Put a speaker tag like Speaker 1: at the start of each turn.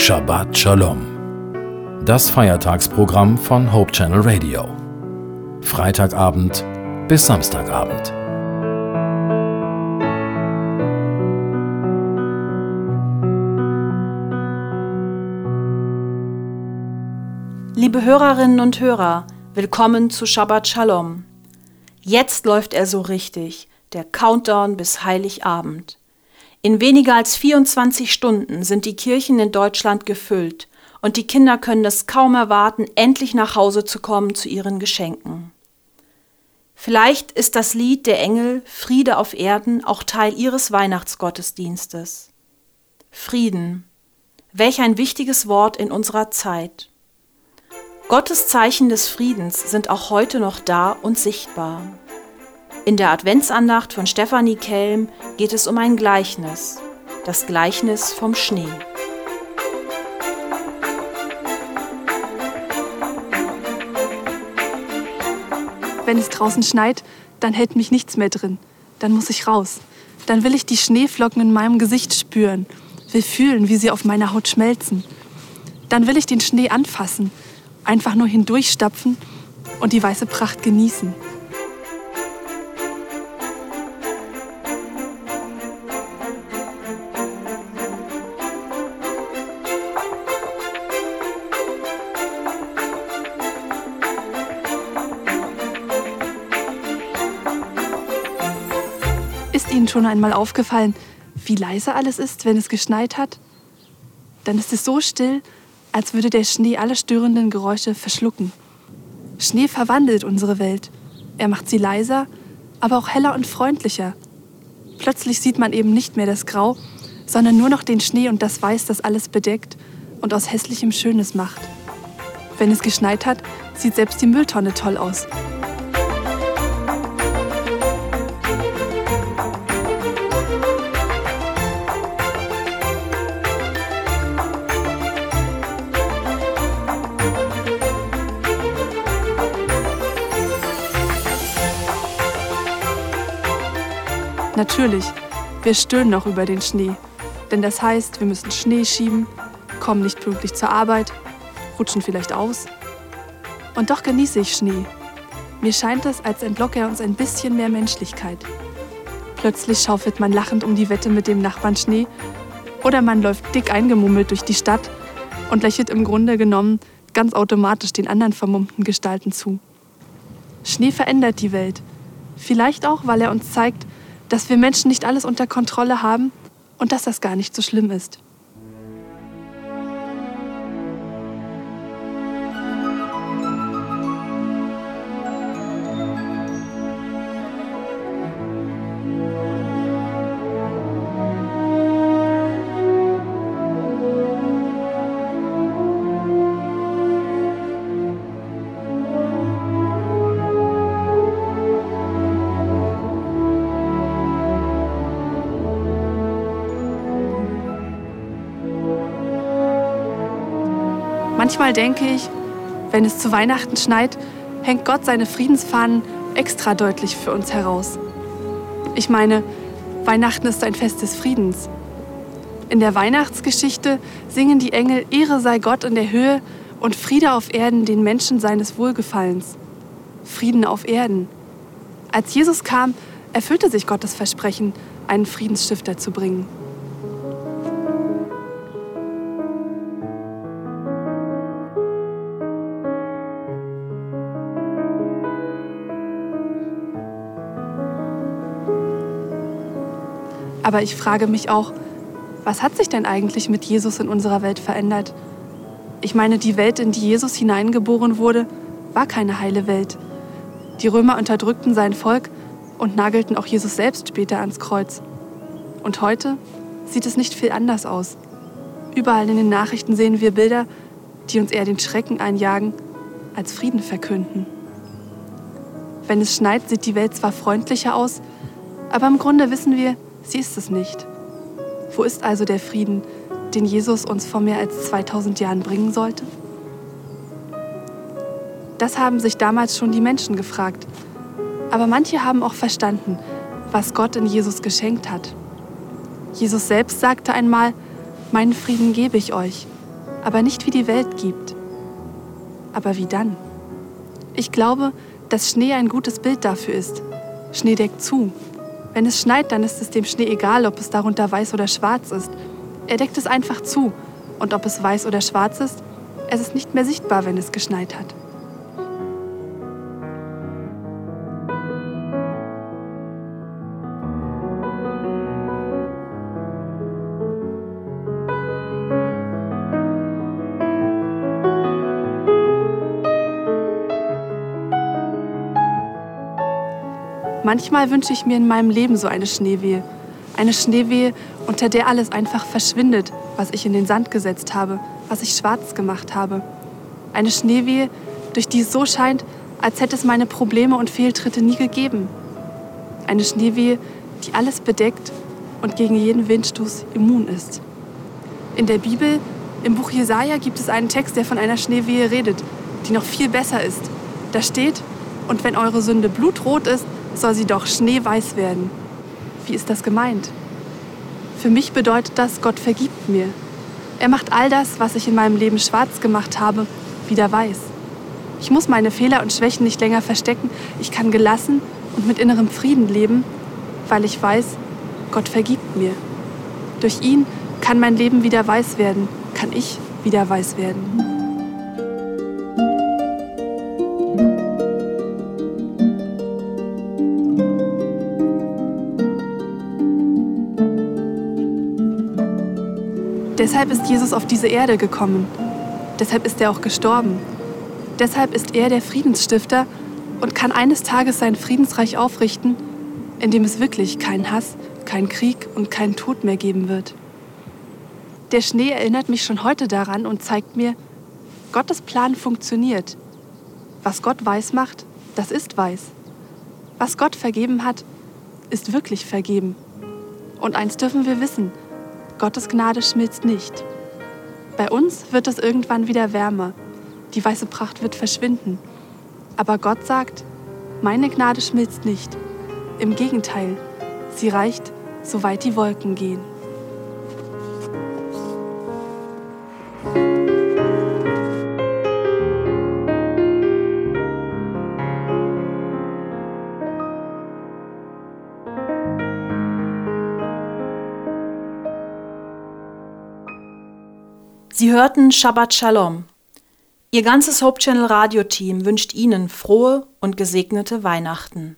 Speaker 1: Shabbat Shalom. Das Feiertagsprogramm von Hope Channel Radio. Freitagabend bis Samstagabend.
Speaker 2: Liebe Hörerinnen und Hörer, willkommen zu Shabbat Shalom. Jetzt läuft er so richtig, der Countdown bis Heiligabend. In weniger als 24 Stunden sind die Kirchen in Deutschland gefüllt und die Kinder können es kaum erwarten, endlich nach Hause zu kommen zu ihren Geschenken. Vielleicht ist das Lied der Engel Friede auf Erden auch Teil ihres Weihnachtsgottesdienstes. Frieden. Welch ein wichtiges Wort in unserer Zeit. Gottes Zeichen des Friedens sind auch heute noch da und sichtbar. In der Adventsandacht von Stefanie Kelm geht es um ein Gleichnis, das Gleichnis vom Schnee.
Speaker 3: Wenn es draußen schneit, dann hält mich nichts mehr drin. Dann muss ich raus. Dann will ich die Schneeflocken in meinem Gesicht spüren, will fühlen, wie sie auf meiner Haut schmelzen. Dann will ich den Schnee anfassen, einfach nur hindurchstapfen und die weiße Pracht genießen. Ihnen schon einmal aufgefallen, wie leise alles ist, wenn es geschneit hat? Dann ist es so still, als würde der Schnee alle störenden Geräusche verschlucken. Schnee verwandelt unsere Welt. Er macht sie leiser, aber auch heller und freundlicher. Plötzlich sieht man eben nicht mehr das Grau, sondern nur noch den Schnee und das Weiß, das alles bedeckt und aus hässlichem Schönes macht. Wenn es geschneit hat, sieht selbst die Mülltonne toll aus. Natürlich, wir stöhnen noch über den Schnee. Denn das heißt, wir müssen Schnee schieben, kommen nicht pünktlich zur Arbeit, rutschen vielleicht aus. Und doch genieße ich Schnee. Mir scheint es, als entlocke er uns ein bisschen mehr Menschlichkeit. Plötzlich schaufelt man lachend um die Wette mit dem Nachbarn Schnee oder man läuft dick eingemummelt durch die Stadt und lächelt im Grunde genommen ganz automatisch den anderen vermummten Gestalten zu. Schnee verändert die Welt. Vielleicht auch, weil er uns zeigt, dass wir Menschen nicht alles unter Kontrolle haben und dass das gar nicht so schlimm ist. Manchmal denke ich, wenn es zu Weihnachten schneit, hängt Gott seine Friedensfahnen extra deutlich für uns heraus. Ich meine, Weihnachten ist ein Fest des Friedens. In der Weihnachtsgeschichte singen die Engel Ehre sei Gott in der Höhe und Friede auf Erden den Menschen seines Wohlgefallens. Frieden auf Erden. Als Jesus kam, erfüllte sich Gottes Versprechen, einen Friedensstifter zu bringen. Aber ich frage mich auch, was hat sich denn eigentlich mit Jesus in unserer Welt verändert? Ich meine, die Welt, in die Jesus hineingeboren wurde, war keine heile Welt. Die Römer unterdrückten sein Volk und nagelten auch Jesus selbst später ans Kreuz. Und heute sieht es nicht viel anders aus. Überall in den Nachrichten sehen wir Bilder, die uns eher den Schrecken einjagen, als Frieden verkünden. Wenn es schneit, sieht die Welt zwar freundlicher aus, aber im Grunde wissen wir, Sie ist es nicht. Wo ist also der Frieden, den Jesus uns vor mehr als 2000 Jahren bringen sollte? Das haben sich damals schon die Menschen gefragt. Aber manche haben auch verstanden, was Gott in Jesus geschenkt hat. Jesus selbst sagte einmal, meinen Frieden gebe ich euch, aber nicht wie die Welt gibt. Aber wie dann? Ich glaube, dass Schnee ein gutes Bild dafür ist. Schnee deckt zu. Wenn es schneit, dann ist es dem Schnee egal, ob es darunter weiß oder schwarz ist. Er deckt es einfach zu. Und ob es weiß oder schwarz ist, es ist nicht mehr sichtbar, wenn es geschneit hat. Manchmal wünsche ich mir in meinem Leben so eine Schneewehe. Eine Schneewehe, unter der alles einfach verschwindet, was ich in den Sand gesetzt habe, was ich schwarz gemacht habe. Eine Schneewehe, durch die es so scheint, als hätte es meine Probleme und Fehltritte nie gegeben. Eine Schneewehe, die alles bedeckt und gegen jeden Windstoß immun ist. In der Bibel, im Buch Jesaja, gibt es einen Text, der von einer Schneewehe redet, die noch viel besser ist. Da steht: Und wenn eure Sünde blutrot ist, soll sie doch schneeweiß werden. Wie ist das gemeint? Für mich bedeutet das, Gott vergibt mir. Er macht all das, was ich in meinem Leben schwarz gemacht habe, wieder weiß. Ich muss meine Fehler und Schwächen nicht länger verstecken. Ich kann gelassen und mit innerem Frieden leben, weil ich weiß, Gott vergibt mir. Durch ihn kann mein Leben wieder weiß werden, kann ich wieder weiß werden. Deshalb ist Jesus auf diese Erde gekommen. Deshalb ist er auch gestorben. Deshalb ist er der Friedensstifter und kann eines Tages sein Friedensreich aufrichten, in dem es wirklich keinen Hass, keinen Krieg und keinen Tod mehr geben wird. Der Schnee erinnert mich schon heute daran und zeigt mir, Gottes Plan funktioniert. Was Gott weiß macht, das ist weiß. Was Gott vergeben hat, ist wirklich vergeben. Und eins dürfen wir wissen, Gottes Gnade schmilzt nicht. Bei uns wird es irgendwann wieder wärmer. Die weiße Pracht wird verschwinden. Aber Gott sagt, meine Gnade schmilzt nicht. Im Gegenteil, sie reicht, soweit die Wolken gehen.
Speaker 2: Sie hörten Shabbat Shalom. Ihr ganzes Hope Channel Radioteam wünscht Ihnen frohe und gesegnete Weihnachten.